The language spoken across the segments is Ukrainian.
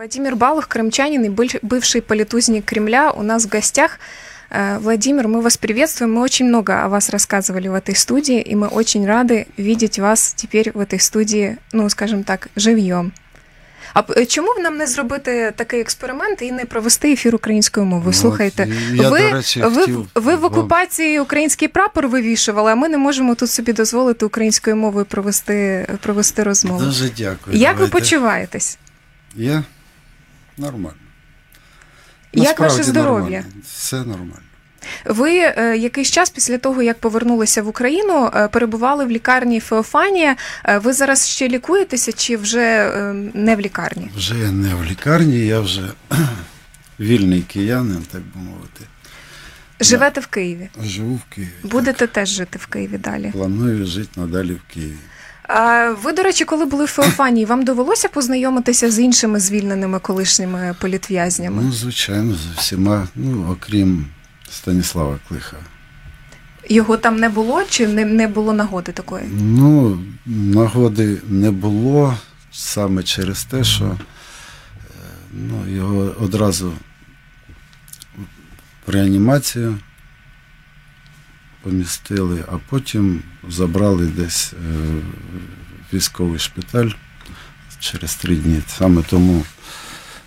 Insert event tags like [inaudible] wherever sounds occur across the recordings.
Владимир Балух, крымчанин и бывший политузник Кремля, у нас в гостях. Э, Владимир, мы вас приветствуем. Мы очень много о вас рассказывали в этой студии, и мы очень рады видеть вас теперь в этой студии, ну, скажем так, живьем. А п- чому б нам не зробити такий експеримент і не провести ефір українською мовою? Ну, Слухайте, от я, ви, до речі, ви, хотів ви в вам- окупації український прапор вивішували, а ми не можемо тут собі дозволити українською мовою провести, провести розмову. Дуже дякую. Як ви Давайте. почуваєтесь? Я нормально. Як ваше здоров'я? нормально. Все нормально. Ви е, якийсь час після того, як повернулися в Україну, е, перебували в лікарні Феофанія. Е, ви зараз ще лікуєтеся чи вже е, не в лікарні? Вже не в лікарні, я вже [clears throat] вільний киянин, так би мовити. Живете в Києві. Живу в Києві. Будете теж жити в Києві далі. Планую жити надалі в Києві. Ви, до речі, коли були в Феофанії, вам довелося познайомитися з іншими звільненими колишніми політв'язнями? Ну, звичайно, з всіма, ну, окрім Станіслава Клиха. Його там не було чи не, не було нагоди такої? Ну, нагоди не було саме через те, що е, ну, його одразу в реанімацію помістили, а потім забрали десь е, військовий шпиталь через три дні. Саме тому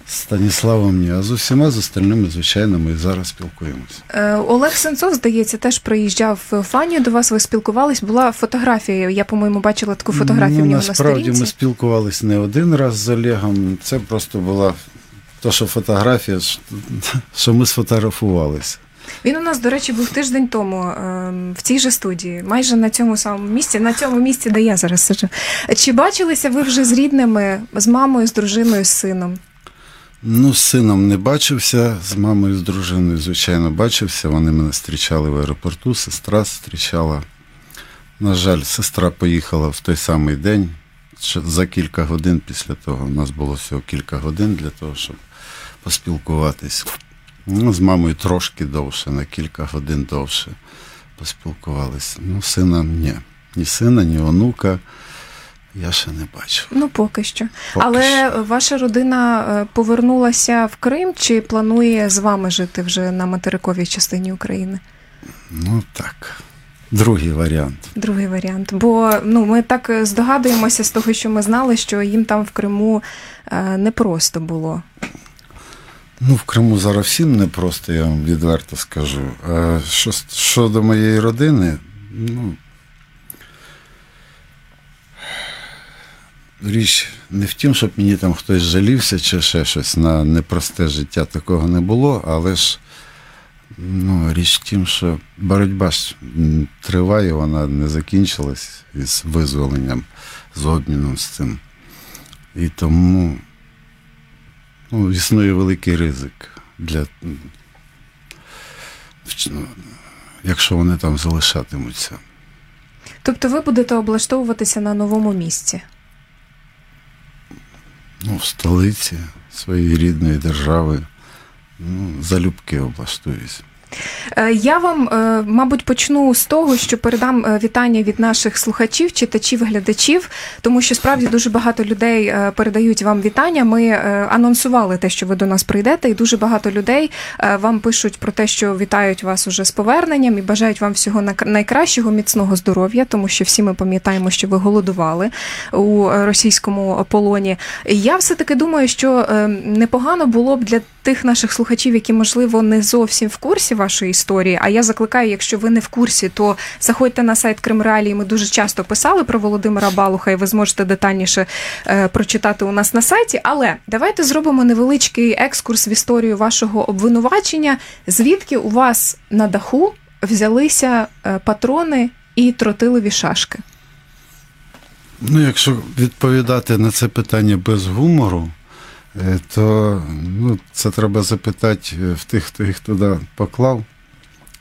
з Станіславом ні, а з усіма з остальними, звичайно, ми зараз спілкуємося. Е, Олег Сенцов, здається, теж приїжджав в Феофанію до вас. Ви спілкувались. Була фотографія. Я, по-моєму, бачила таку фотографію ну, в нього на насправді сторінці. ми спілкувалися не один раз з Олегом. Це просто була то, що фотографія, що ми сфотографувалися. Він у нас, до речі, був тиждень тому ем, в цій же студії, майже на цьому самому місці, на цьому місці, де я зараз сиджу. Чи бачилися ви вже з рідними, з мамою, з дружиною, з сином? Ну, з сином не бачився, з мамою, з дружиною, звичайно, бачився. Вони мене зустрічали в аеропорту, сестра зустрічала. На жаль, сестра поїхала в той самий день. За кілька годин після того. У нас було всього кілька годин для того, щоб поспілкуватись. Ну, з мамою трошки довше, на кілька годин довше поспілкувалися. Ну, сина ні. Ні сина, ні онука я ще не бачив. Ну, поки що. Поки Але що. ваша родина е, повернулася в Крим чи планує з вами жити вже на материковій частині України? Ну так. Другий варіант. Другий варіант. Бо ну, ми так е, здогадуємося з того, що ми знали, що їм там в Криму е, непросто було. Ну, в Криму зараз всім непросто, я вам відверто скажу. А що, щодо моєї родини, ну. Річ не в тім, щоб мені там хтось жалівся чи ще щось на непросте життя такого не було, але ж ну, річ в тім, що боротьба ж триває, вона не закінчилась із визволенням, з обміном з цим. І тому ну, існує великий ризик для. ну, Якщо вони там залишатимуться. Тобто ви будете облаштовуватися на новому місці. Ну, в столиці своєї рідної держави. Ну, залюбки облаштуюсь. Е, Я вам, е, мабуть, почну з того, що передам е, вітання від наших слухачів, читачів, глядачів, тому що справді дуже багато людей передають вам вітання. Ми анонсували те, що ви до нас прийдете, і дуже багато людей вам пишуть про те, що вітають вас уже з поверненням і бажають вам всього на- найкращого, міцного здоров'я, тому що всі ми пам'ятаємо, що ви голодували у російському полоні. Я все таки думаю, що непогано було б для тих наших слухачів, які можливо не зовсім в курсі вашої історії. А я закликаю, якщо ви не в курсі, то заходьте на сайт Кримреалії. Ми дуже часто писали про Володимира Балуха, і ви зможете детальніше е, прочитати у нас на сайті. Але давайте зробимо невеличкий екскурс в історію вашого обвинувачення. Звідки у вас на даху взялися е, патрони і тротилові шашки? Ну, якщо відповідати на це питання без гумору, то ну, це треба запитати е, в тих, хто їх туди поклав.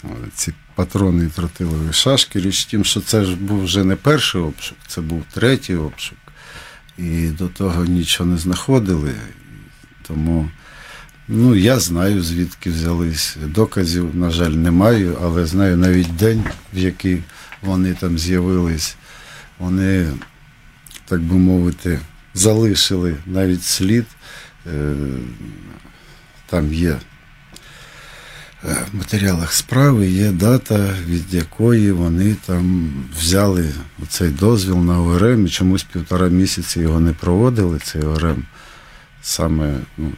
Е, Ці патрони і тротилові шашки. Річ в тім, що це ж був вже не перший обшук, це був третій обшук. І до того нічого не знаходили. Тому ну, я знаю, звідки взялись. Доказів, на жаль, не маю, але знаю навіть день, в який вони там з'явились. Вони так би мовити, залишили навіть слід там є в матеріалах справи є дата, від якої вони там взяли цей дозвіл на ОРМ і чомусь півтора місяці його не проводили, цей ОРМ, саме ну,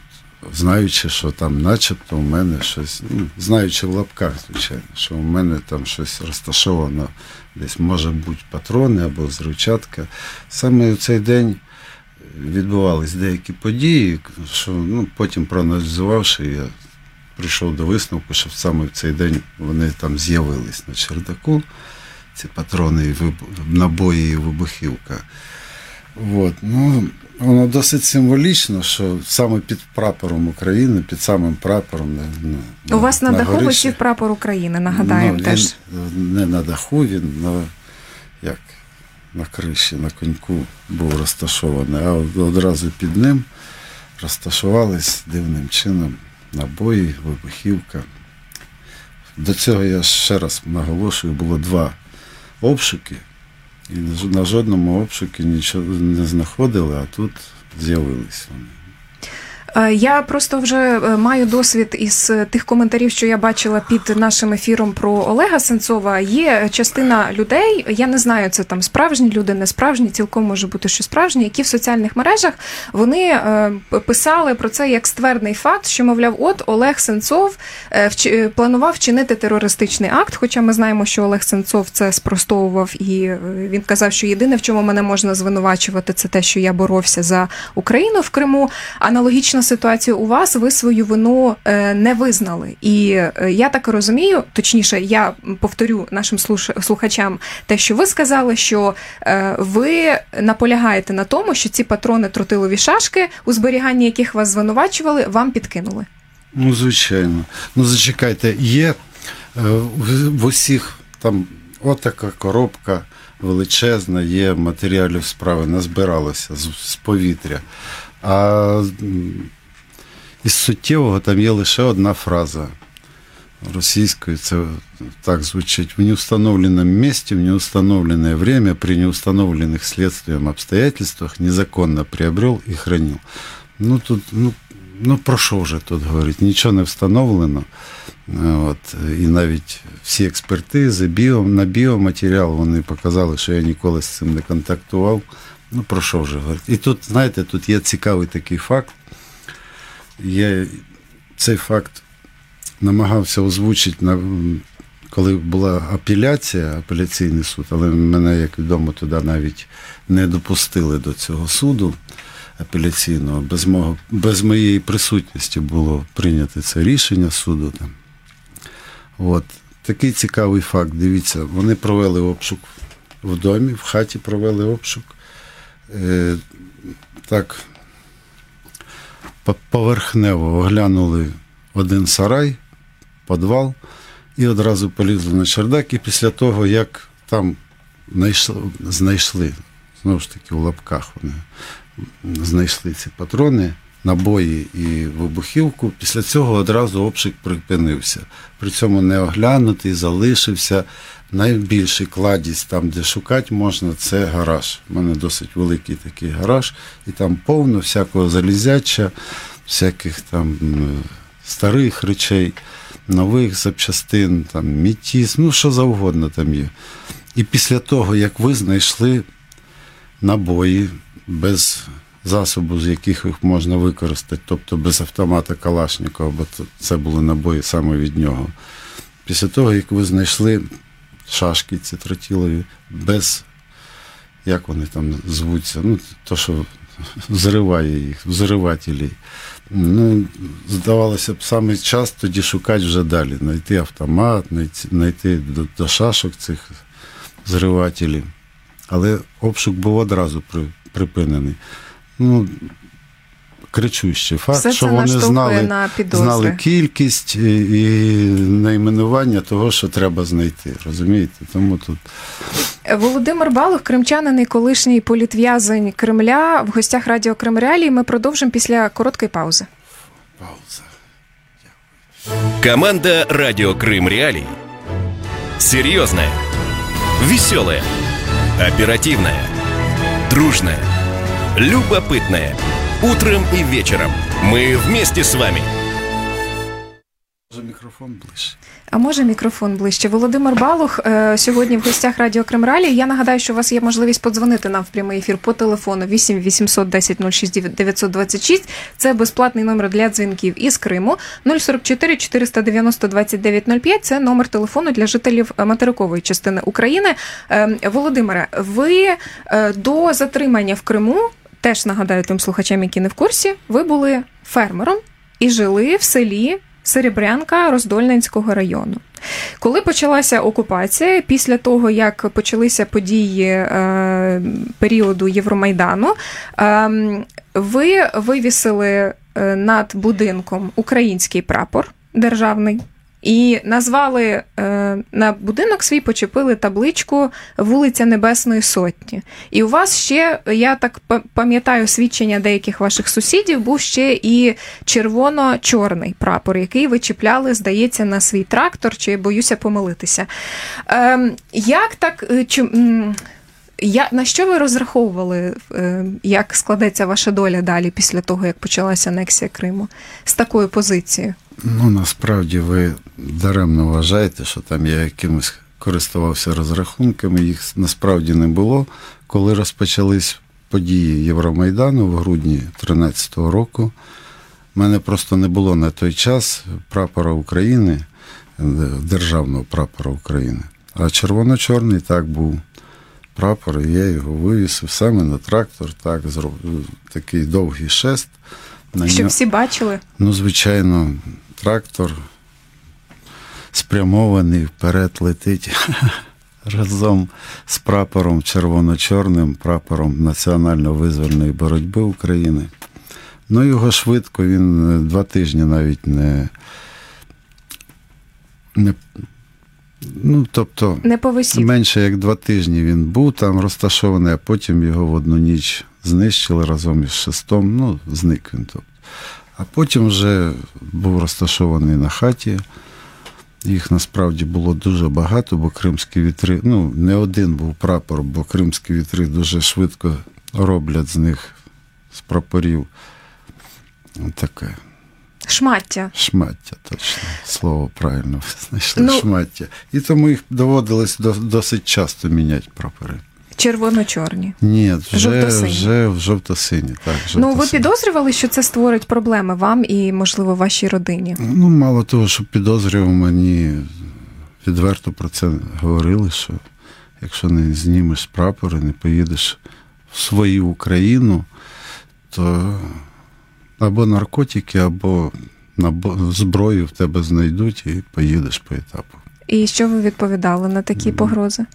знаючи, що там начебто у мене щось, ну, знаючи в лапках, звичайно, що у мене там щось розташовано, десь може бути патрони або зручатка. Саме в цей день відбувались деякі події, що ну, потім проаналізувавши, я прийшов до висновку, що саме в цей день вони там з'явились на чердаку, ці патрони, і набої і вибухівка. От. Ну, Воно досить символічно, що саме під прапором України, під самим прапором. На, У вас на, на даху висів прапор України, нагадаємо ну, теж. Не на даху, він на як, на криші, на коньку був розташований, а одразу під ним розташувались дивним чином набої, вибухівка. До цього я ще раз наголошую, було два обшуки, і на жодному обшуку нічого не знаходили, а тут з'явились вони. Е, я просто вже е, маю досвід із е, тих коментарів, що я бачила під нашим ефіром про Олега Сенцова. Є частина людей, я не знаю, це там справжні люди, не справжні, цілком може бути, що справжні, які в соціальних мережах вони писали про це як ствердний факт, що мовляв, от Олег Сенцов планував вчинити терористичний акт. Хоча ми знаємо, що Олег Сенцов це спростовував, і він казав, що єдине, в чому мене можна звинувачувати, це те, що я боровся за Україну в Криму. Аналогічна ситуацію у вас, ви свою вину е, не визнали. І е, я так розумію, точніше, я повторю нашим слухачам те, що ви сказали, що е, ви наполягаєте на тому, що ці патрони тротилові шашки, у зберіганні яких вас звинувачували, вам підкинули. Ну, звичайно. Ну, зачекайте, є в усіх там отака коробка величезна, є матеріалів справи, назбиралося з, з повітря. А із суттєвого там є лише одна фраза. Російською це так звучить. В неустановленном месте, в неустановленное время, при неустановленных следствием обстоятельствах незаконно приобрел і хранил. Ну тут, ну, ну про що вже тут говорить? Нічого не встановлено. От, І навіть всі експертизи, біо, на біоматеріал вони показали, що я ніколи з цим не контактував. Ну, про що вже говорить? І тут, знаєте, тут є цікавий такий факт. Я цей факт намагався озвучити, на, коли була апеляція, апеляційний суд, але мене, як відомо, туди навіть не допустили до цього суду апеляційного. Без мого, без моєї присутності було прийнято це рішення суду. Там. От. Такий цікавий факт. Дивіться, вони провели обшук в домі, в хаті провели обшук. Е, Так, поверхнево оглянули один сарай, підвал і одразу полізли на чердак. І після того, як там знайшли, знову ж таки, у лапках вони знайшли ці патрони, набої і вибухівку, після цього одразу обшук припинився. При цьому не оглянутий, залишився. Найбільший кладість там, де шукати можна, це гараж. У мене досить великий такий гараж, і там повно всякого залізяча, всяких там старих речей, нових запчастин, там мітіс, ну що завгодно там є. І після того, як ви знайшли набої без засобу, з яких їх можна використати, тобто без автомата Калашникова, бо це були набої саме від нього. Після того, як ви знайшли шашки ці тротілові, без, як вони там звуться, ну, то, що взриває їх, взривателі. Ну, Здавалося б, саме час тоді шукати вже далі, знайти автомат, знайти до, до шашок цих взривателів. Але обшук був одразу припинений. Ну, кричущий факт, Все що вони знали на знали кількість і, і найменування того, що треба знайти. Розумієте? Тому тут Володимир Балух, кримчанин і колишній політв'язень Кремля в гостях Радіо Кремреалії. Ми продовжимо після короткої паузи. Пауза. Команда Радио Крым Реалии. Серьезная, веселая, оперативная, дружная, любопытная – Утром и вечером Мы вместе с вами. Мікрофон ближче. А може мікрофон ближче? Володимир Балух е, сьогодні в гостях Радіо Кремралі. Я нагадаю, що у вас є можливість подзвонити нам в прямий ефір по телефону 8 800 10 06 926. Це безплатний номер для дзвінків із Криму. 044 490 2905 – Це номер телефону для жителів материкової частини України. Е, Володимире, ви е, до затримання в Криму, теж нагадаю тим слухачам, які не в курсі, ви були фермером і жили в селі. Серебрянка Роздольненського району. Коли почалася окупація, після того як почалися події е, періоду Євромайдану, е, ви вивісили е, над будинком український прапор державний. І назвали е, на будинок свій почепили табличку Вулиця Небесної Сотні. І у вас ще, я так пам'ятаю, свідчення деяких ваших сусідів, був ще і червоно-чорний прапор, який ви чіпляли, здається, на свій трактор, чи боюся помилитися. Е, Як так. Е, я, На що ви розраховували, е, як складеться ваша доля далі після того, як почалася анексія Криму з такою позицією? Ну, насправді ви даремно вважаєте, що там я якимось користувався розрахунками, їх насправді не було. Коли розпочались події Євромайдану в грудні 2013 року, в мене просто не було на той час прапора України, державного прапора України. А червоно-чорний так був прапор, і я його вивісив саме на трактор, так, такий довгий шест. Щоб всі бачили? Ну, звичайно, трактор спрямований вперед летить [laughs] разом з прапором червоно-чорним, прапором національно-визвольної боротьби України. Ну, його швидко, він два тижні навіть не. не Ну, тобто, не повисів. менше як два тижні він був там розташований, а потім його в одну ніч знищили разом із шестом. Ну, зник він. Тобто. А потім вже був розташований на хаті. Їх насправді було дуже багато, бо кримські вітри, ну, не один був прапор, бо кримські вітри дуже швидко роблять з них з прапорів. Таке. Шмаття. Шмаття, точно. Слово правильно [laughs] знайшли. Ну, Шмаття. І тому їх доводилось досить часто міняти прапори. Червоно-чорні. Ні, вже вже в жовто-сині. Так, жовто ну ви підозрювали, що це створить проблеми вам і, можливо, вашій родині? Ну, мало того, що підозрював, мені відверто про це говорили, що якщо не знімеш прапори, не поїдеш в свою Україну, то або наркотики, або зброю в тебе знайдуть і поїдеш по етапу. І що ви відповідали на такі погрози?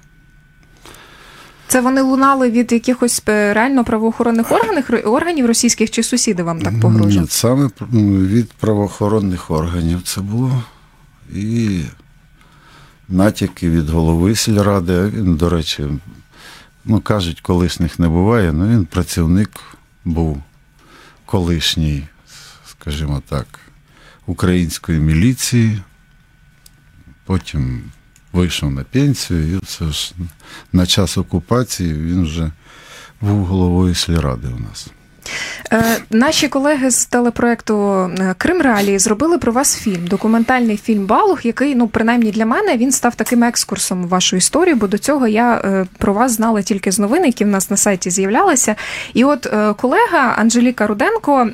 Це вони лунали від якихось е, реально правоохоронних органів органів російських чи сусіди вам так погрожували? Ні, саме від правоохоронних органів це було. І натяки від голови сільради. Він, до речі, ну кажуть, колишніх не буває, але він працівник був колишній, скажімо так, української міліції. Потім вийшов на пенсію, і це ж на час окупації він вже був головою сільради у нас. Е, наші колеги з телепроекту е, Крим Реалії зробили про вас фільм, документальний фільм Балух, який, ну принаймні для мене, він став таким екскурсом в вашу історію, бо до цього я е, про вас знала тільки з новин, які в нас на сайті з'являлися. І от колега Анжеліка Руденко,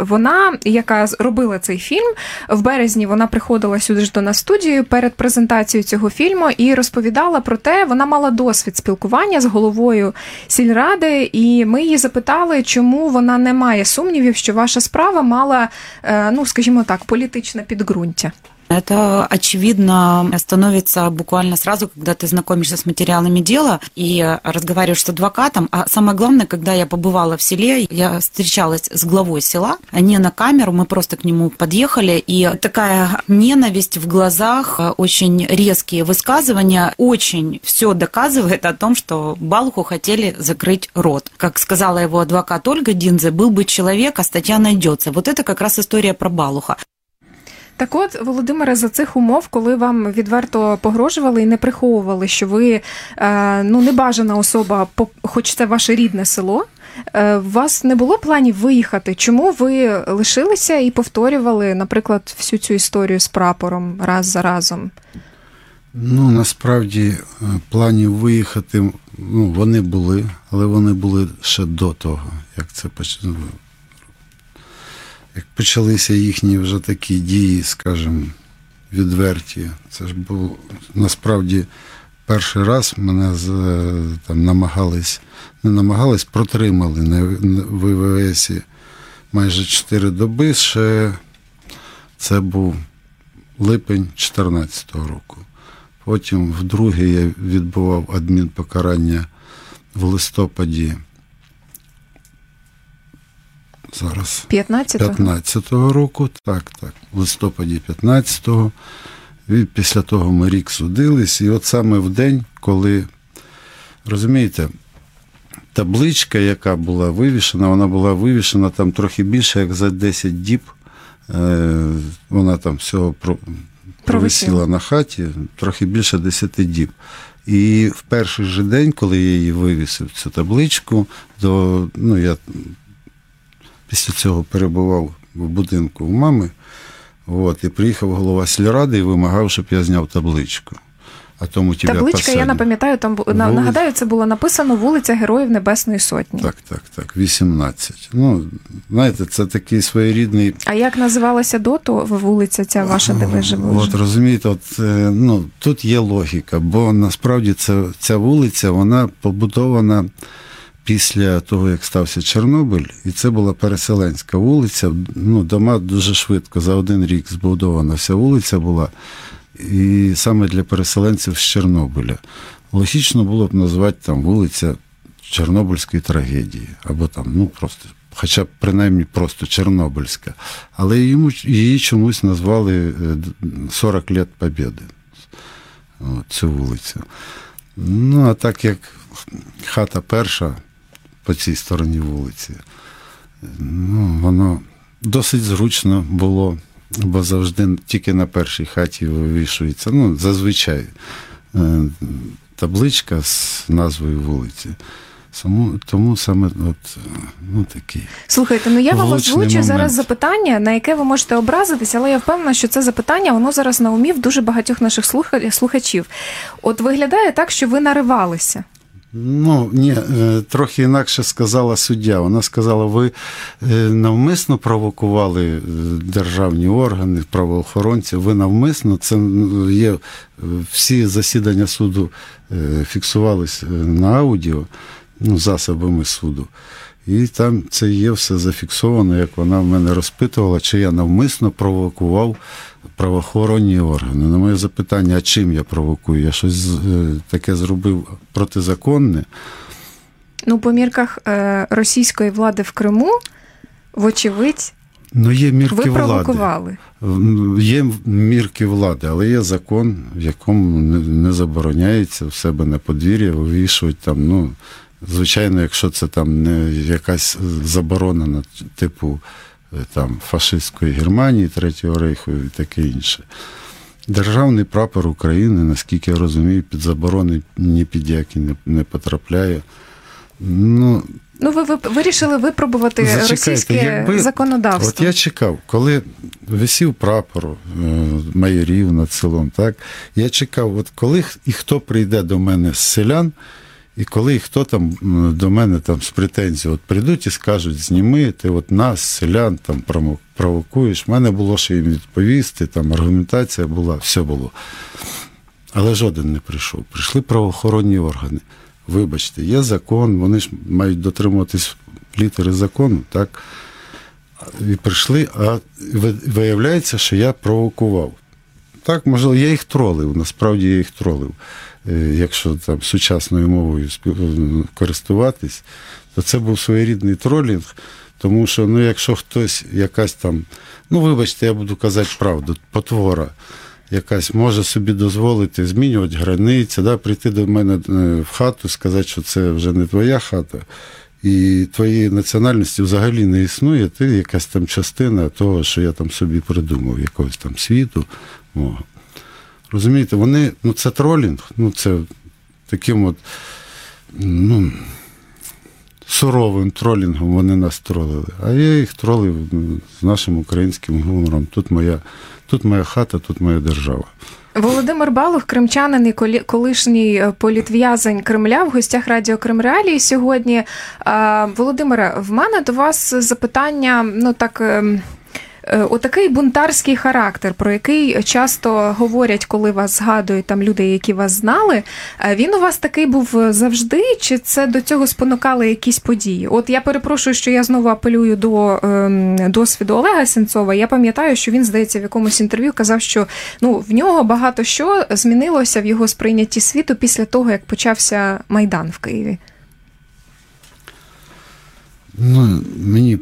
вона, яка робила цей фільм, в березні вона приходила сюди ж до нас студію перед презентацією цього фільму і розповідала про те, вона мала досвід спілкування з головою сільради, і ми її запитали, чому вона вона не має сумнівів, що ваша справа мала, ну скажімо так, політичне підґрунтя. Это, очевидно, становится буквально сразу, когда ты знакомишься с материалами дела и разговариваешь с адвокатом. А самое главное, когда я побывала в селе, я встречалась с главой села, не на камеру, мы просто к нему подъехали, и такая ненависть в глазах, очень резкие высказывания, очень все доказывает о том, что Балуху хотели закрыть рот. Как сказала его адвокат Ольга Динзе, был бы человек, а статья найдется. Вот это как раз история про Балуха. Так от, Володимире, за цих умов, коли вам відверто погрожували і не приховували, що ви е, ну небажана особа, хоч це ваше рідне село. Е, У вас не було планів виїхати? Чому ви лишилися і повторювали, наприклад, всю цю історію з прапором раз за разом? Ну, насправді, е, планів виїхати, ну, вони були, але вони були ще до того, як це ну, як почалися їхні вже такі дії, скажімо, відверті. Це ж був насправді перший раз мене е, там намагались, не намагались, протримали на, ВВС майже 4 доби. Ще це був липень 2014 року. Потім вдруге я відбував адмінпокарання в листопаді. Зараз 15-го? 15-го року, так, так, в листопаді 15-го. І після того ми рік судились. І от саме в день, коли, розумієте, табличка, яка була вивішена, вона була вивішена там трохи більше, як за 10 діб. Е, Вона там всього про- провисіла на хаті трохи більше 10 діб. І в перший же день, коли я її вивісив, цю табличку, до, ну, я після цього перебував в будинку у мами. От, і приїхав голова сільради і вимагав, щоб я зняв табличку. А тому тебе Табличка, я посадять. напам'ятаю, там Вулиць- нагадаю, це було написано вулиця Героїв Небесної Сотні. Так, так, так, 18. Ну, знаєте, це такий своєрідний А як називалася до того вулиця ця ваша, де ви жили? От розумієте, от, е, ну, тут є логіка, бо насправді це, ця вулиця вона побудована після того, як стався Чорнобиль, і це була переселенська вулиця. Ну, дома дуже швидко, за один рік збудована вся вулиця була. І саме для переселенців з Чорнобиля. Логічно було б назвати там вулиця Чорнобильської трагедії, або там, ну просто, хоча б принаймні просто Чорнобильська. Але йому, її чомусь назвали е, 40 лет Побєди. Цю вулицю. Ну, а так як хата перша по цій стороні вулиці, ну, воно досить зручно було, бо завжди тільки на першій хаті вивішується. Ну, зазвичай е, табличка з назвою вулиці. Тому, тому саме от, ну, такий. Слухайте, ну я вам озвучу момент. зараз запитання, на яке ви можете образитися, але я впевнена, що це запитання воно зараз на умі в дуже багатьох наших слухачів. От виглядає так, що ви наривалися. Ну, ні, е, трохи інакше сказала суддя. Вона сказала, ви е, навмисно провокували е, державні органи, правоохоронців, ви навмисно, це є всі засідання суду фіксувались на аудіо, ну, засобами суду. І там це є все зафіксовано, як вона в мене розпитувала, чи я навмисно провокував правоохоронні органи. На моє запитання, а чим я провокую? Я щось е, таке зробив протизаконне. Ну, по мірках е, російської влади в Криму, вочевидь, Ну, є мірки ви провокували. М, Є мірки влади, але є закон, в якому не, не забороняється в себе на подвір'я вивішувати там, ну, звичайно, якщо це там не якась заборонена, типу е, там, фашистської Германії, Третього Рейху і таке інше. Державний прапор України, наскільки я розумію, під заборони ні під які не, не потрапляє. Ну, Ну, ви, ви вирішили випробувати Зачекайте, російське якби- законодавство. От я чекав, коли висів прапор е, майорів над селом, так я чекав, от коли і хто прийде до мене з селян, і коли хто там до мене там з претензією от прийдуть і скажуть, зніми, ти от нас, селян, там провокуєш. У мене було що їм відповісти, там аргументація була, все було. Але жоден не прийшов. Прийшли правоохоронні органи. Вибачте, є закон, вони ж мають дотримуватись літери закону, так? І прийшли, а виявляється, що я провокував. Так, можливо, я їх тролив, насправді я їх тролив. Е, Якщо там сучасною мовою користуватись, то це був своєрідний тролінг, тому що ну, якщо хтось якась там, ну вибачте, я буду казати правду, потвора якась може собі дозволити змінювати границі, да, прийти до мене е, в хату, сказати, що це вже не твоя хата, і твоєї національності взагалі не існує, ти якась там частина того, що я там собі придумав, якогось там світу. мого. Розумієте, вони, ну це тролінг, ну це таким от, ну, суровим тролінгом вони нас тролили. А я їх тролив ну, з нашим українським гумором. Тут моя, тут моя хата, тут моя держава. Володимир Балух, кримчанин і колишній е, політв'язень Кремля в гостях Радіо Крим Реалії сьогодні. Е, Володимире, в мене до вас запитання, ну так. Е, Отакий бунтарський характер, про який часто говорять, коли вас згадують там люди, які вас знали. е, Він у вас такий був завжди, чи це до цього спонукали якісь події? От я перепрошую, що я знову апелюю до ем, досвіду Олега Сенцова. Я пам'ятаю, що він, здається, в якомусь інтерв'ю казав, що ну в нього багато що змінилося в його сприйнятті світу після того, як почався майдан в Києві. Ну, мені,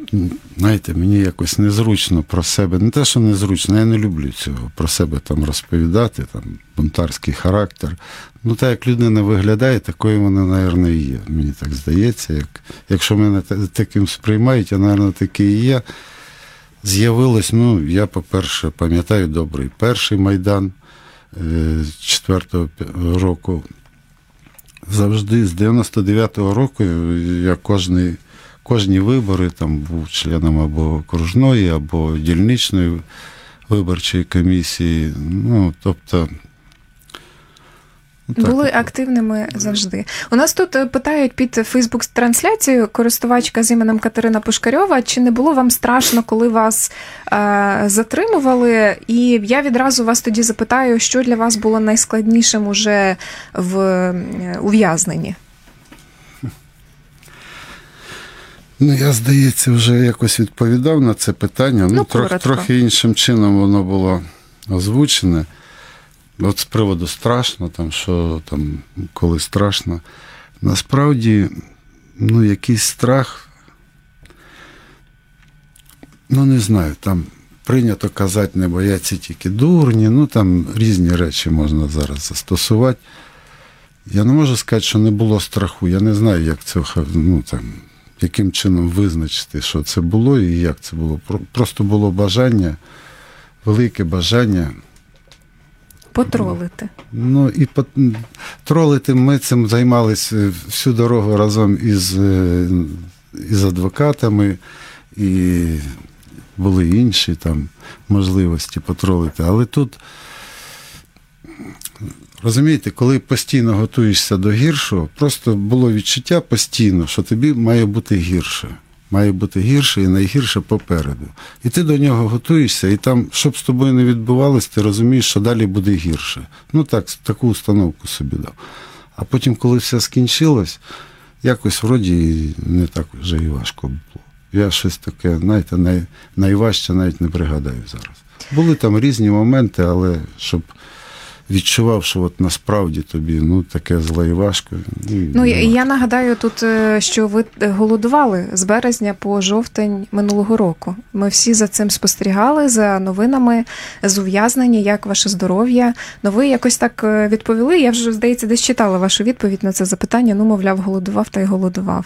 знаєте, мені якось незручно про себе. Не те, що незручно, я не люблю цього про себе там розповідати, там бунтарський характер. Ну, так як людина виглядає, такою вона, мабуть, і є. Мені так здається. Як, якщо мене таким сприймають, я, мабуть, такий і є. З'явилось, ну, я, по-перше, пам'ятаю добрий перший майдан е, 4-го року. Завжди з 99-го року я кожний, кожні вибори там був членом або окружної, або дільничної виборчої комісії. Ну, тобто, ну, так. Були активними завжди. У нас тут е, питають під Фейсбук трансляцією користувачка з іменем Катерина Пушкарьова, чи не було вам страшно, коли вас е, затримували? І я відразу вас тоді запитаю, що для вас було найскладнішим уже в е, ув'язненні? Ну, я, здається, вже якось відповідав на це питання. Ну, Ну, трох, трохи іншим чином воно було озвучене. От з приводу страшно, там, що там, коли страшно. Насправді, ну, якийсь страх, ну, не знаю, там прийнято казати, не бояться тільки дурні, ну там різні речі можна зараз застосувати. Я не можу сказати, що не було страху. Я не знаю, як це ну, там, яким чином визначити, що це було і як це було. Просто було бажання, велике бажання. Потролити. Ну і по- тролити ми цим займалися всю дорогу разом із, е, із адвокатами, і були інші там можливості потролити. Але тут, розумієте, коли постійно готуєшся до гіршого, просто було відчуття постійно, що тобі має бути гірше. Має бути гірше і найгірше попереду. І ти до нього готуєшся, і там, щоб з тобою не відбувалось, ти розумієш, що далі буде гірше. Ну так, таку установку собі дав. А потім, коли все скінчилось, якось вроді не так вже і важко було. Я щось таке, знаєте, най, найважче навіть не пригадаю зараз. Були там різні моменти, але щоб відчував, що от насправді тобі ну, таке зле і важко. Ну я, я нагадаю тут, е, що ви голодували з березня по жовтень минулого року. Ми всі за цим спостерігали за новинами з ув'язнення, як ваше здоров'я. Ну ви якось так е, відповіли. Я вже здається, десь читала вашу відповідь на це запитання. Ну, мовляв, голодував та й голодував.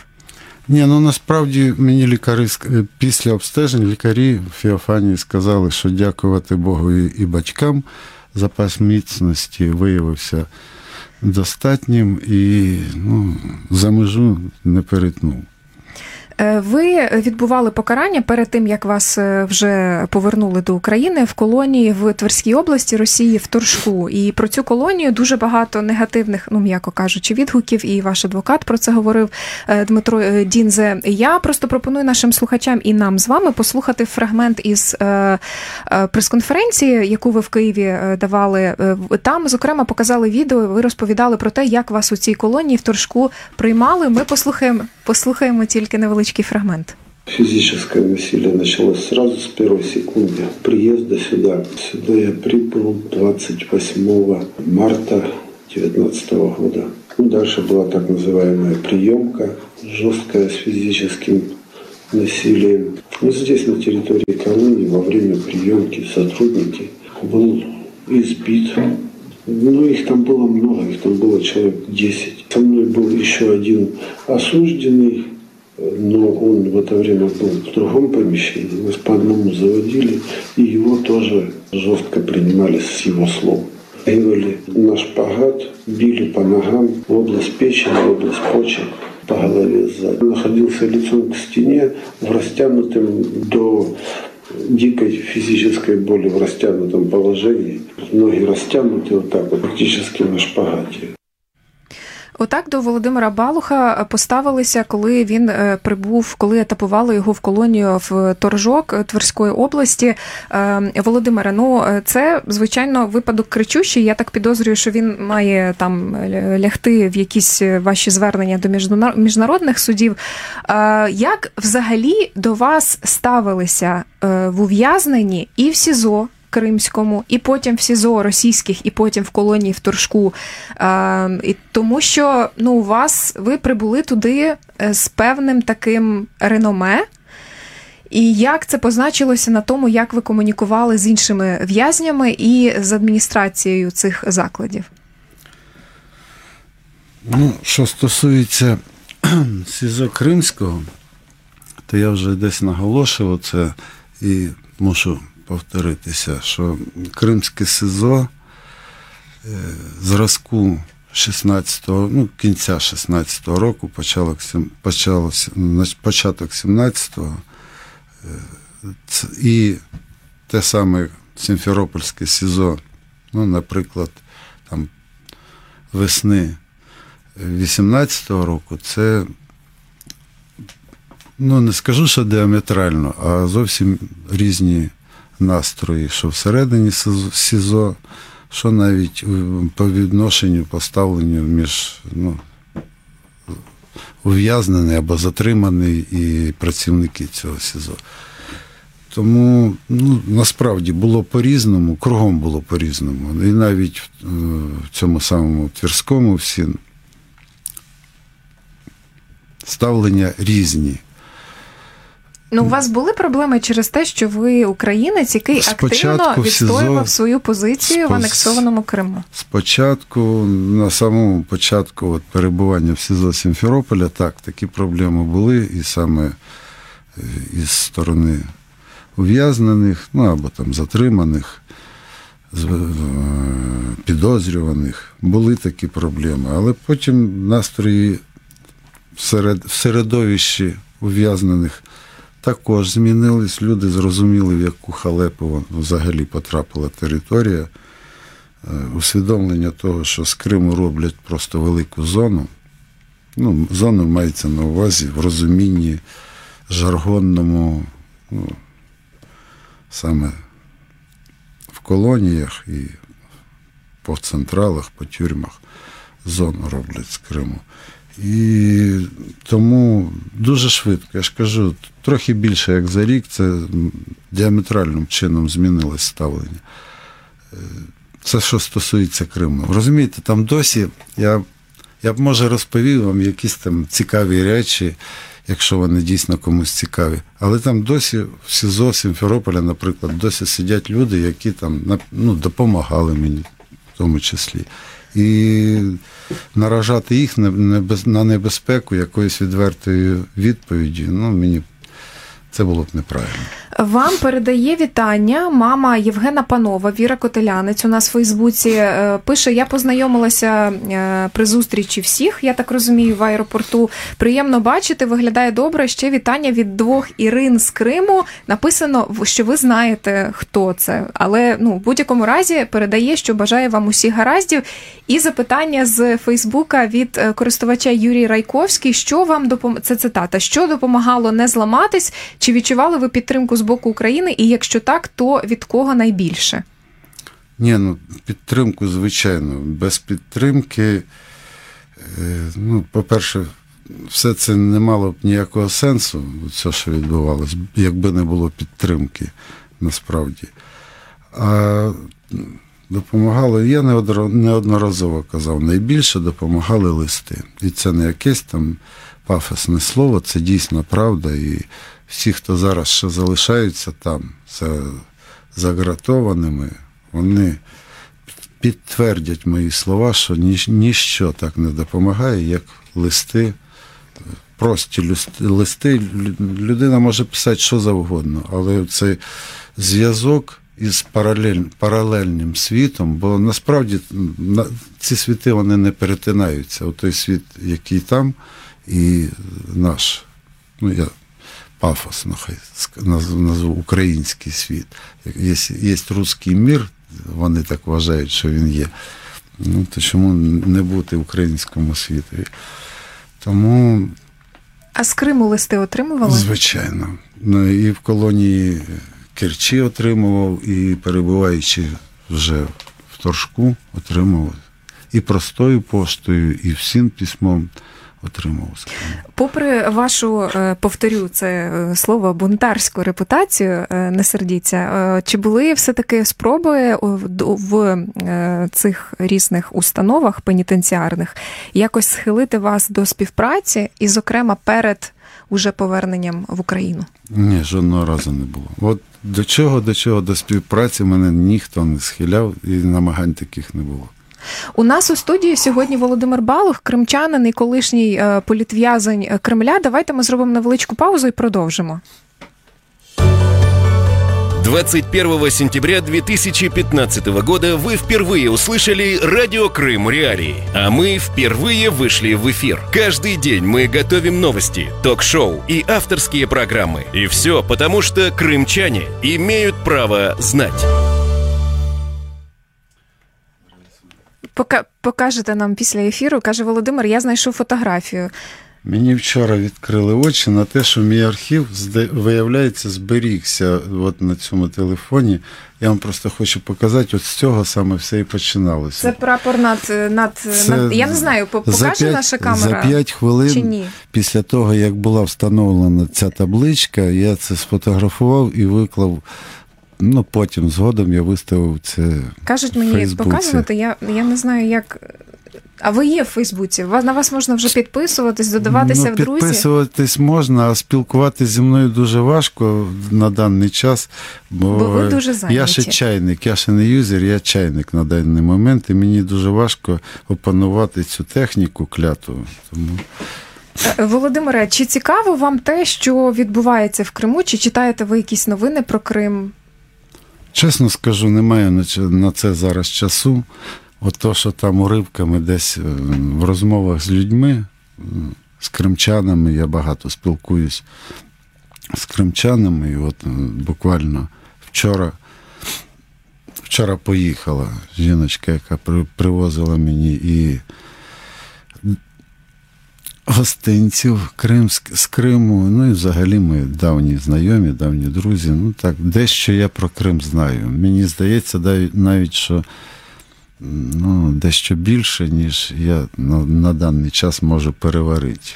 Ні, ну насправді мені лікарі після обстежень лікарі в Феофанії сказали, що дякувати Богу і, і батькам запас міцності виявився достатнім і ну, за межу не перетнув. Е, Ви відбували покарання перед тим, як вас е, вже повернули до України в колонії в Тверській області Росії в Торжку. І про цю колонію дуже багато негативних, ну м'яко кажучи, відгуків. І ваш адвокат про це говорив е, Дмитро Дінзе. Я просто пропоную нашим слухачам і нам з вами послухати фрагмент із прес-конференції, яку ви в Києві давали. Там, зокрема, показали відео. Ви розповідали про те, як вас у цій колонії в Торжку приймали. Ми послухаємо, послухаємо тільки невеличкий фрагмент. Физическое насилие началось сразу с первой секунды приезда сюда. Сюда я прибыл 28 марта 2019 года. Ну, дальше была так называемая приемка, жесткая с физическим насилием. Вот здесь, на территории колонии, во время приемки сотрудники был избит. Ну, их там было много, их там было человек 10. Был еще один осужденный, но он в это время был в другом помещении. Нас по одному заводили, и его тоже жестко принимали с его слов. Говорили на шпагат, били по ногам в область печени, в область почек. по голове сзади. Находился лицом к стене в растянутом до дикой физической боли в растянутом положении. Ноги растянуты вот так вот, практически на шпагате. Отак до Володимира Балуха поставилися, коли він е, прибув, коли етапували його в колонію в Торжок Тверської області. Е, Володимира, ну це звичайно випадок кричущий. Я так підозрюю, що він має там лягти в якісь ваші звернення до міжнародних судів. Е, як взагалі до вас ставилися в ув'язненні і в СІЗО? Кримському, і потім в СІЗО російських, і потім в колонії в Торжку. Е, і Тому що ну, у вас ви прибули туди е, з певним таким реноме. І як це позначилося на тому, як ви комунікували з іншими в'язнями і з адміністрацією цих закладів? Ну, що стосується [clears throat] СІЗО Кримського, то я вже десь наголошував це і мушу повторитися, що Кримське СИЗО е, зразку 16-го, ну, кінця 16-го року, початок, початок 17-го, е, і те саме Сімферопольське СІЗО, ну, наприклад, там весни 18-го року, це ну, не скажу, що діаметрально, а зовсім різні настрої, що всередині СІЗО, що навіть по відношенню поставленню між ну, ув'язнений або затриманий і працівники цього СІЗО. Тому ну, насправді було по-різному, кругом було по-різному. І навіть в цьому самому Тверському всі ставлення різні. Ну, у вас були проблеми через те, що ви українець, який Спочатку активно відстоював СІЗО... свою позицію Спо... в анексованому Криму? Спочатку, на самому початку от, перебування в СІЗО Сімферополя, так, такі проблеми були, і саме е, із сторони ув'язнених, ну або там затриманих, е, підозрюваних, були такі проблеми. Але потім настрої в середовищі ув'язнених також змінились. Люди зрозуміли, в яку халепу взагалі потрапила територія. Е, усвідомлення того, що з Криму роблять просто велику зону. Ну, Зону мається на увазі в розумінні жаргонному, ну, саме в колоніях і по централах, по тюрмах зону роблять з Криму. І тому дуже швидко, я ж кажу, трохи більше як за рік, це діаметральним чином змінилось ставлення. Е, це що стосується Криму. Розумієте, там досі я я б може розповів вам якісь там цікаві речі, якщо вони дійсно комусь цікаві. Але там досі в СІЗО Сімферополя, наприклад, досі сидять люди, які там ну, допомагали мені в тому числі. І наражати їх на небезпеку якоюсь відвертою відповіді, ну мені це було б неправильно. Вам передає вітання мама Євгена Панова, Віра Котелянець. У нас в Фейсбуці е, пише: я познайомилася е, при зустрічі всіх. Я так розумію, в аеропорту. Приємно бачити, виглядає добре. Ще вітання від двох Ірин з Криму. Написано, що ви знаєте, хто це. Але ну в будь-якому разі передає, що бажає вам усіх гараздів. І запитання з Фейсбука від е, користувача Юрій Райковський. Що вам допом... Це цитата, що допомагало не зламатись? Чи відчували ви підтримку з боку України? І якщо так, то від кого найбільше? Ні, ну підтримку, звичайно. Без підтримки, е, ну, по-перше, все це не мало б ніякого сенсу, все, що відбувалось, якби не було підтримки насправді. А допомагало, я неодноразово казав, найбільше допомагали листи. І це не якесь там пафосне слово, це дійсно правда. І всі, хто зараз ще залишаються там, за загратованими, вони підтвердять мої слова, що ніщо так не допомагає, як листи. Прості листи, людина може писати що завгодно, але цей зв'язок із паралель, паралельним світом, бо насправді ці світи вони не перетинаються. У той світ, який там, і наш, ну я пафосно хай назву український світ. Є, є русський мір, вони так вважають, що він є. Ну, то чому не бути українському світові? Тому. А з Криму листи отримували? Звичайно. Ну, І в колонії Керчі отримував, і перебуваючи вже в Торжку, отримував і простою поштою, і всім письмом отримував. Попри вашу, е, повторю це е, слово, бунтарську репутацію, е, не сердіться, чи були все-таки спроби в цих різних установах пенітенціарних якось схилити вас до співпраці і, зокрема, перед уже поверненням в Україну? Ні, жодного разу не було. От до чого, до чого, до співпраці мене ніхто не схиляв і намагань таких не було. У нас у студії сьогодні Володимир Балух, кримчанин і колишній е, політв'язень Кремля. Давайте ми зробимо невеличку паузу і продовжимо. 21 сентября 2015 года вы впервые услышали «Радио Крым Реалии», а мы впервые вышли в эфир. Каждый день мы готовим новости, ток-шоу и авторские программы. И все потому, что крымчане имеют право знать. Пока покажете нам після ефіру, каже Володимир, я знайшов фотографію. Мені вчора відкрили очі на те, що мій архів виявляється, зберігся от на цьому телефоні. Я вам просто хочу показати, от з цього саме все і починалося. Це прапор над над, Це над я не знаю, покаже 5, наша камера. За 5 хвилин чи ні? після того, як була встановлена ця табличка, я це сфотографував і виклав. Ну, потім згодом я виставив це. Кажуть мені Фейсбуці. показувати, я я не знаю, як. А ви є в Фейсбуці? На вас можна вже підписуватись, додаватися ну, в друзі? Підписуватись можна, а спілкуватися зі мною дуже важко на даний час. Бо, бо ви дуже зайняті. я ще чайник, я ще не юзер, я чайник на даний момент, і мені дуже важко опанувати цю техніку кляту. Тому. Е, Володимире, чи цікаво вам те, що відбувається в Криму? Чи читаєте ви якісь новини про Крим? Чесно скажу, немає на це зараз часу. От то, що там уривками десь е, в розмовах з людьми, з кримчанами, я багато спілкуюсь з кримчанами, і от е, буквально вчора вчора поїхала жіночка, яка привозила мені і гостинців Кримськ, з Криму. Ну і взагалі ми давні знайомі, давні друзі. Ну так, дещо я про Крим знаю. Мені здається, навіть що ну, дещо більше, ніж я на, на даний час можу переварити.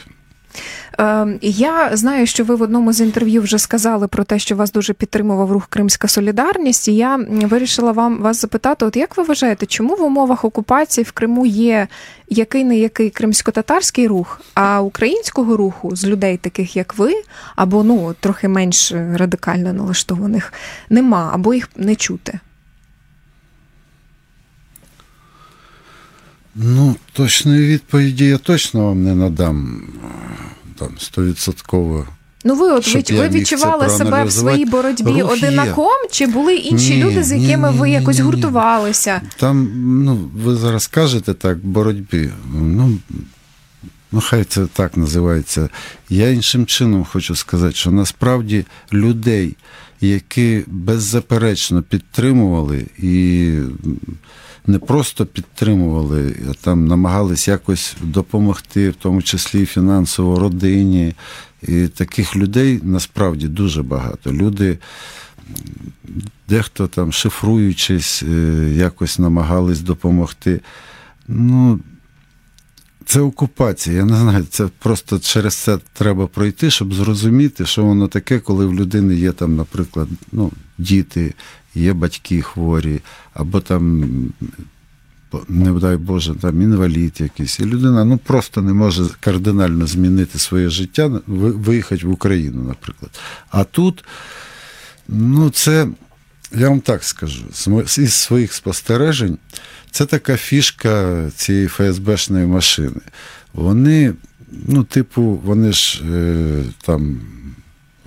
Ем, я знаю, що ви в одному з інтерв'ю вже сказали про те, що вас дуже підтримував рух Кримська Солідарність. І я вирішила вам вас запитати: от як ви вважаєте, чому в умовах окупації в Криму є який не який кримсько-татарський рух, а українського руху з людей, таких як ви, або ну трохи менш радикально налаштованих, нема, або їх не чути? Ну, точної відповіді я точно вам не надам там стовідсотково. Ну, ви от ви, ви відчували себе в своїй боротьбі Рух одинаком, є. чи були інші ні, люди, з якими ні, ні, ви якось гуртувалися? Там, ну, ви зараз кажете так, боротьбі. Ну, ну, хай це так називається. Я іншим чином хочу сказати, що насправді людей, які беззаперечно підтримували і не просто підтримували, а там намагались якось допомогти, в тому числі і фінансово родині. І таких людей насправді дуже багато. Люди, дехто там, шифруючись, е, якось намагались допомогти. Ну, це окупація. Я не знаю, це просто через це треба пройти, щоб зрозуміти, що воно таке, коли в людини є там, наприклад, ну, діти, є батьки хворі, або там, не дай Боже, там інвалід якийсь. І людина ну, просто не може кардинально змінити своє життя, виїхати в Україну, наприклад. А тут, ну, це, я вам так скажу, із своїх спостережень, це така фішка цієї ФСБшної машини. Вони, ну, типу, вони ж е, там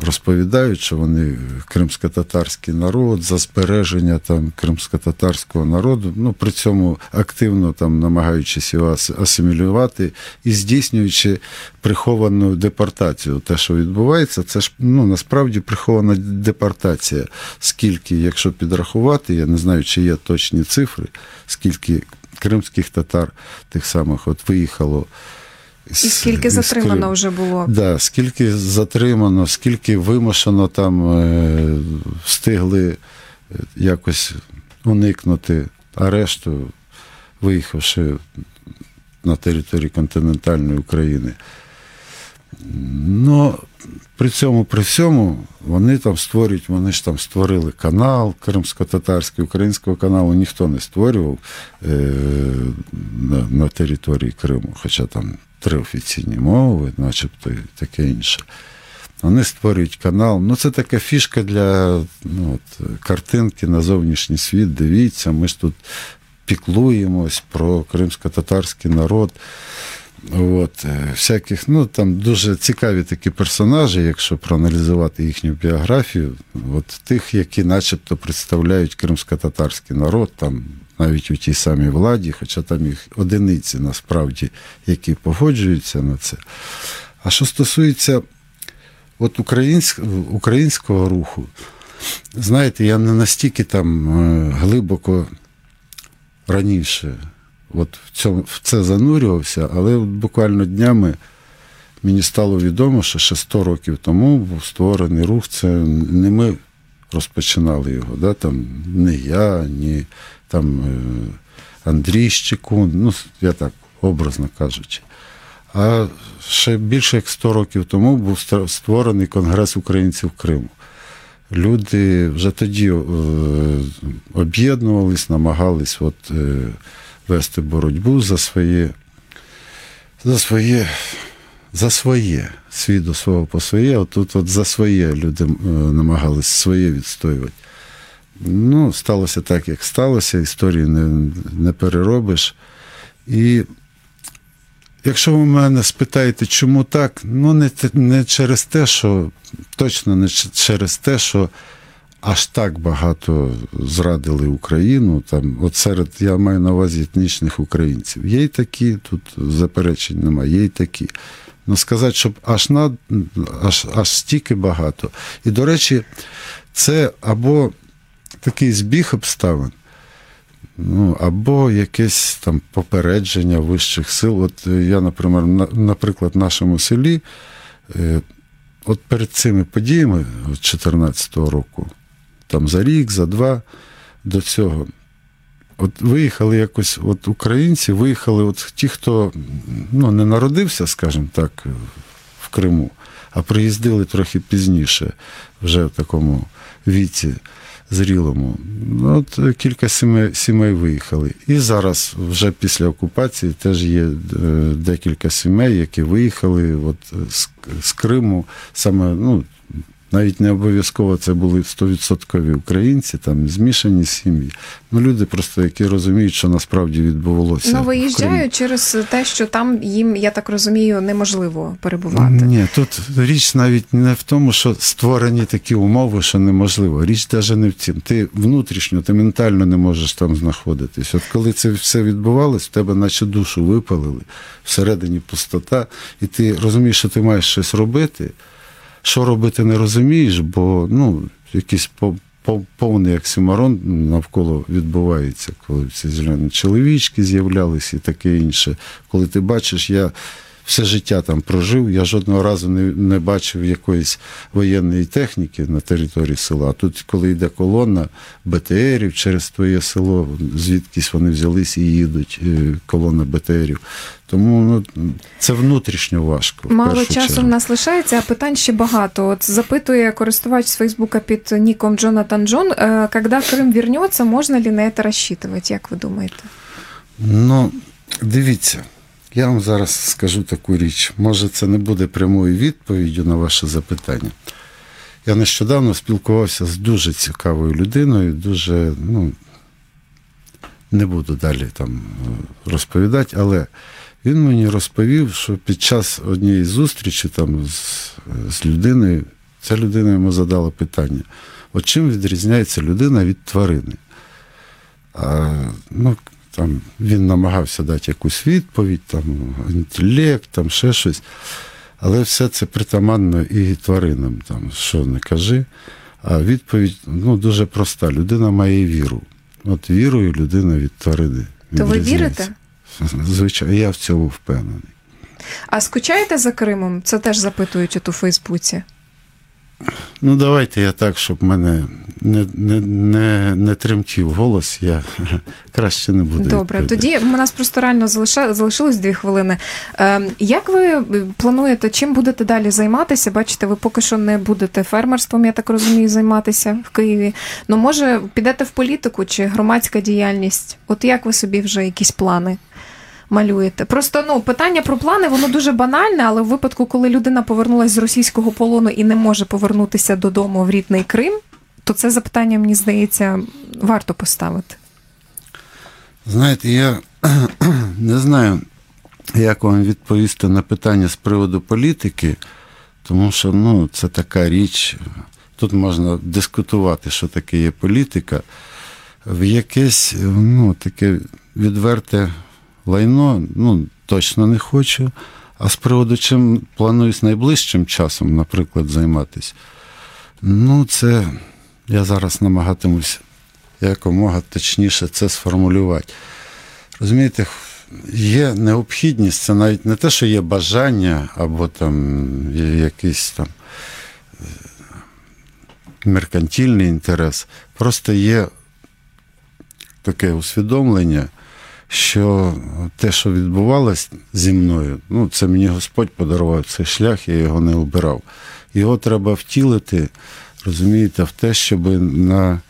розповідають, що вони кримсько-татарський народ, за збереження там кримсько-татарського народу, ну при цьому активно там намагаючись його асимілювати і здійснюючи приховану депортацію. Те, що відбувається, це ж ну насправді прихована депортація. Скільки, якщо підрахувати, я не знаю, чи є точні цифри, скільки кримських татар тих самих от виїхало. І скільки затримано вже було? Да, скільки затримано, скільки вимушено там е, встигли е, якось уникнути арешту, виїхавши на території континентальної України. Ну, при цьому, при всьому, вони там створюють, вони ж там створили канал кримсько-татарський, українського каналу ніхто не створював е, на, на території Криму, хоча там три офіційні мови, начебто і таке інше. Вони створюють канал. Ну, це така фішка для ну, от, картинки на зовнішній світ. Дивіться, ми ж тут піклуємось про кримсько-татарський народ. От, е, всяких, ну там дуже цікаві такі персонажі, якщо проаналізувати їхню біографію, от тих, які начебто представляють кримсько-татарський народ, там навіть у тій самій владі, хоча там їх одиниці насправді, які погоджуються на це. А що стосується от українського руху, знаєте, я не настільки там е, глибоко раніше от в, цьому, в це занурювався, але буквально днями мені стало відомо, що ще 100 років тому був створений рух, це не ми розпочинали його, да, там не я, ні там е, Андрій Щекун, ну, я так образно кажучи. А ще більше як 100 років тому був створений Конгрес українців Криму. Люди вже тоді е, об'єднувались, намагались от, е, вести боротьбу за своє, за своє, за своє, свій свого по своє, отут от за своє люди е, намагались своє відстоювати. Ну, сталося так, як сталося, історії не, не переробиш. І якщо ви мене спитаєте, чому так, ну не не через те, що точно не через те, що аж так багато зрадили Україну. Там, от серед я маю на увазі етнічних українців. Є й такі, тут заперечень немає, є й такі. Ну, сказати, щоб аж над, аж, аж стільки багато. І, до речі, це або такий збіг обставин, ну, або якесь там попередження вищих сил. От я, наприклад, наприклад, в нашому селі, е, от перед цими подіями 2014 року, там за рік, за два до цього. От виїхали якось, от українці виїхали, от ті, хто ну, не народився, скажімо так, в Криму, а приїздили трохи пізніше, вже в такому віці зрілому. Ну, от Кілька сімей сімей виїхали. І зараз, вже після окупації, теж є е, декілька сімей, які виїхали от, з, з Криму, саме ну, навіть не обов'язково це були 100% українці, там змішані сім'ї. Ну люди просто які розуміють, що насправді відбувалося. Ну виїжджають через те, що там їм, я так розумію, неможливо перебувати. Ні, тут річ навіть не в тому, що створені такі умови, що неможливо. Річ навіть не в цім. Ти внутрішньо, ти ментально не можеш там знаходитись. От коли це все відбувалось, в тебе наче душу випалили, всередині пустота, і ти розумієш, що ти маєш щось робити що робити не розумієш, бо ну, якийсь повний оксимарон навколо відбувається, коли ці зелені чоловічки з'являлися і таке інше. Коли ти бачиш, я все життя там прожив. Я жодного разу не не бачив якоїсь воєнної техніки на території села. Тут, коли йде колона БТРів через твоє село, звідкись вони взялись і їдуть, е, колона БТРів. Тому ну, це внутрішньо важко. Мало часу в нас лишається, а питань ще багато. От запитує користувач з Фейсбука під ніком Джонатан Джон, е, коли Крим вернеться, можна ли на це розчитувати, як ви думаєте? Ну, дивіться. Я вам зараз скажу таку річ. Може, це не буде прямою відповіддю на ваше запитання. Я нещодавно спілкувався з дуже цікавою людиною, дуже, ну, не буду далі там е, розповідати, але він мені розповів, що під час однієї зустрічі там з, з людиною, Ця людина йому задала питання: от чим відрізняється людина від тварини? А, ну, там, Він намагався дати якусь відповідь, там, інтелект, там ще щось. Але все це притаманно і тваринам, там, що не кажи. А відповідь ну, дуже проста. Людина має віру. От вірою людина від тварини. То ви вірите? [laughs] Звичайно, я в цьому впевнений. А скучаєте за Кримом? Це теж запитують у Фейсбуці. Ну, давайте я так, щоб мене не, не, не, не тремтів голос, я [laughs] краще не буду. Добре, відповідати. тоді у нас просто реально залишилось дві хвилини. Е, як ви плануєте, чим будете далі займатися? Бачите, ви поки що не будете фермерством, я так розумію, займатися в Києві. Ну, може, підете в політику чи громадська діяльність? От як ви собі вже якісь плани? Малюєте. Просто ну питання про плани, воно дуже банальне, але в випадку, коли людина повернулася з російського полону і не може повернутися додому в рідний Крим, то це запитання, мені здається, варто поставити. Знаєте, я [clears throat] не знаю, як вам відповісти на питання з приводу політики, тому що ну, це така річ. Тут можна дискутувати, що таке є політика. В якесь ну, таке відверте лайно ну, точно не хочу. А з приводу чим плануюсь найближчим часом, наприклад, займатися, ну, це я зараз намагатимусь якомога точніше це сформулювати. Розумієте, є необхідність, це навіть не те, що є бажання або там якийсь там е, меркантильний інтерес, просто є таке усвідомлення, що те, що відбувалось зі мною, ну, це мені Господь подарував цей шлях, я його не обирав. Його треба втілити, розумієте, в те, щоб на,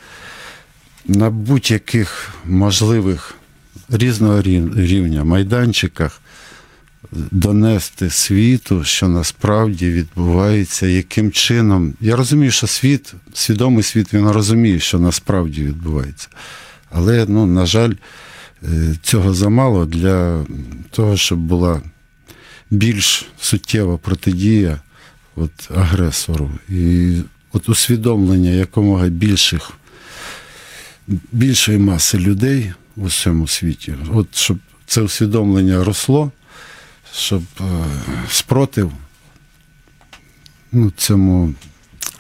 на будь-яких можливих різного рівня майданчиках донести світу, що насправді відбувається, яким чином. Я розумію, що світ, свідомий світ, він розуміє, що насправді відбувається. Але, ну, на жаль, цього замало для того, щоб була більш суттєва протидія от, агресору. І от усвідомлення якомога більших, більшої маси людей в усьому світі, от щоб це усвідомлення росло, щоб е, спротив ну, цьому,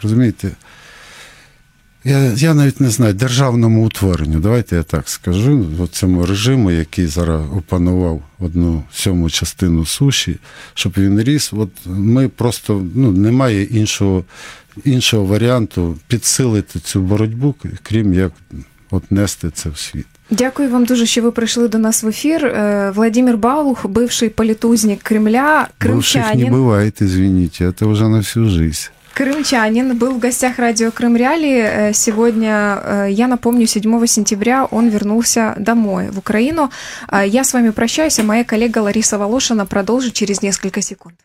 розумієте, я я навіть не знаю, державному утворенню, давайте я так скажу, цьому режиму, який зараз опанував одну сьому частину суші, щоб він ріс. От ми просто ну, немає іншого іншого варіанту підсилити цю боротьбу, крім як от нести це в світ. Дякую вам дуже, що ви прийшли до нас в ефір. Владимир Балух, бывший політузник Кремля, крымчанин. Бывших не бывает, извините, это уже на всю жизнь. Крымчанин был в гостях радио Крым Реали. Сегодня, я напомню, 7 сентября он вернулся домой, в Украину. Я с вами прощаюсь, а моя коллега Лариса Волошина продолжит через несколько секунд.